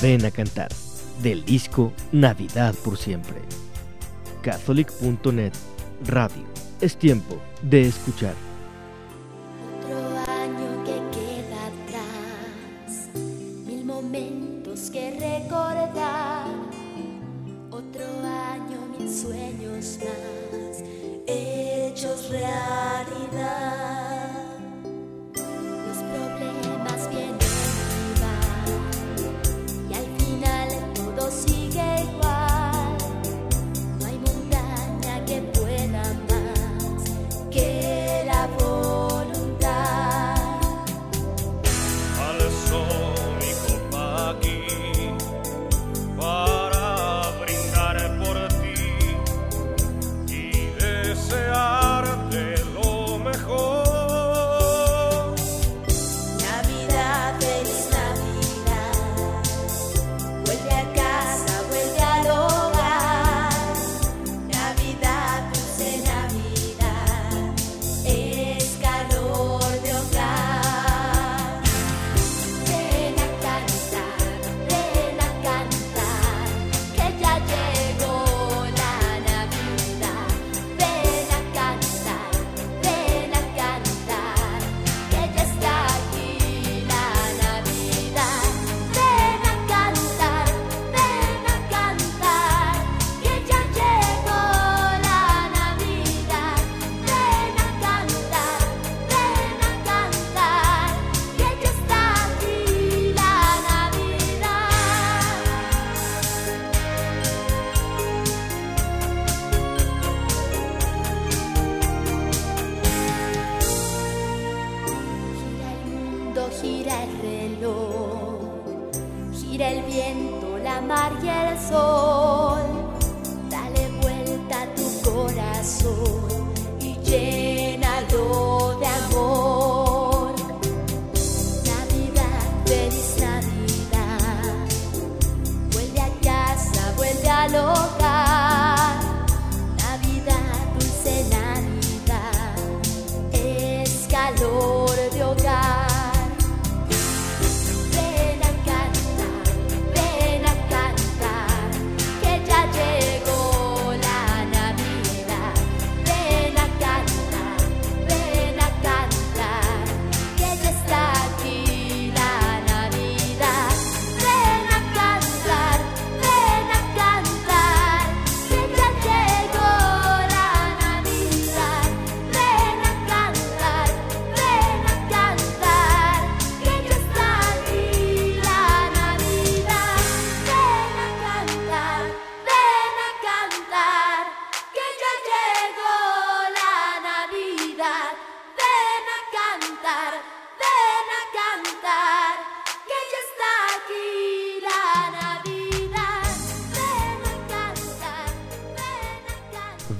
Ven a cantar del disco Navidad por siempre. Catholic.net Radio. Es tiempo de escuchar. Otro año que queda atrás, mil momentos que recordar. Otro año, mil sueños más. gira el reloj, gira el viento, la mar y el sol. Dale vuelta a tu corazón y llénalo de amor. Navidad, feliz Navidad. Vuelve a casa, vuelve al hogar.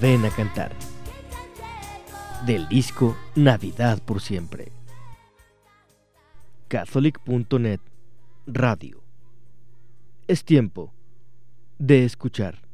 Ven a cantar. Del disco Navidad por siempre. Catholic.net Radio. Es tiempo de escuchar.